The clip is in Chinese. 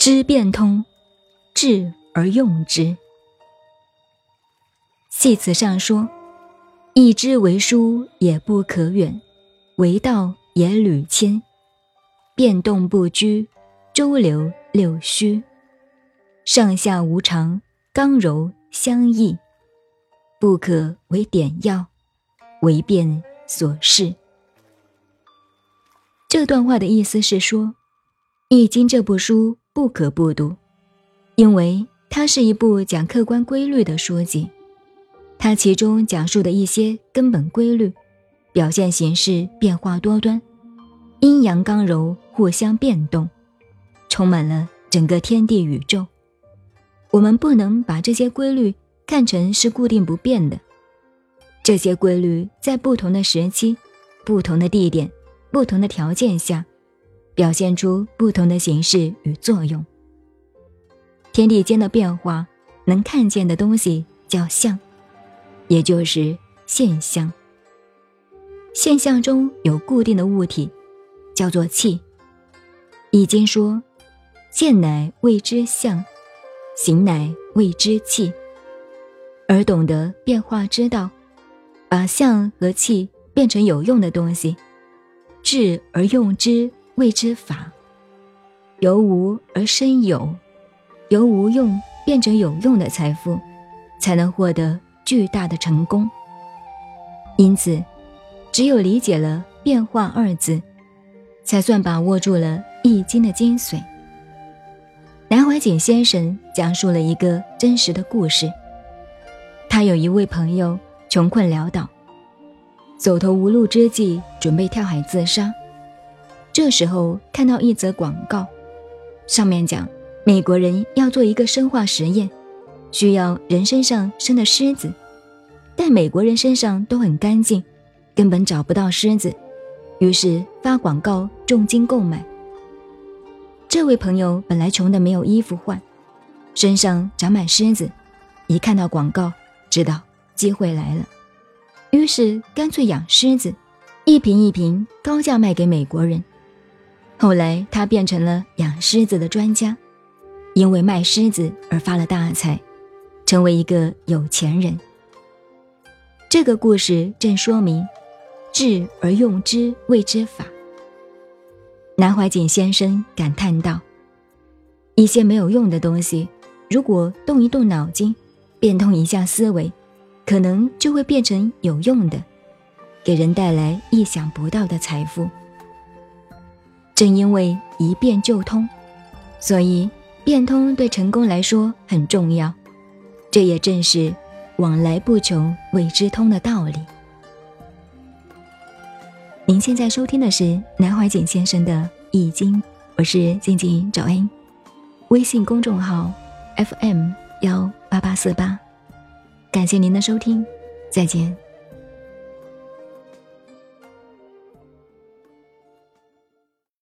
知变通，智而用之。系辞上说：“一之为书也不可远，为道也屡迁。变动不居，周流六虚，上下无常，刚柔相异，不可为点要，为变所适。”这段话的意思是说，《易经》这部书不可不读，因为它是一部讲客观规律的书籍。它其中讲述的一些根本规律，表现形式变化多端，阴阳刚柔互相变动，充满了整个天地宇宙。我们不能把这些规律看成是固定不变的，这些规律在不同的时期、不同的地点。不同的条件下，表现出不同的形式与作用。天地间的变化，能看见的东西叫象，也就是现象。现象中有固定的物体，叫做气。易经说：“见乃谓之象，行乃谓之气。”而懂得变化之道，把象和气变成有用的东西。智而用之，谓之法。由无而生有，由无用变成有用的财富，才能获得巨大的成功。因此，只有理解了“变化”二字，才算把握住了《易经》的精髓。南怀瑾先生讲述了一个真实的故事：他有一位朋友穷困潦倒。走投无路之际，准备跳海自杀。这时候看到一则广告，上面讲美国人要做一个生化实验，需要人身上生的虱子，但美国人身上都很干净，根本找不到虱子。于是发广告，重金购买。这位朋友本来穷的没有衣服换，身上长满虱子，一看到广告，知道机会来了。于是干脆养狮子，一瓶一瓶高价卖给美国人。后来他变成了养狮子的专家，因为卖狮子而发了大财，成为一个有钱人。这个故事正说明，智而用之谓之法。南怀瑾先生感叹道：“一些没有用的东西，如果动一动脑筋，变通一下思维。”可能就会变成有用的，给人带来意想不到的财富。正因为一变就通，所以变通对成功来说很重要。这也正是往来不穷谓之通的道理。您现在收听的是南怀瑾先生的《易经》，我是静静找恩，微信公众号 FM 幺八八四八。感谢您的收听，再见。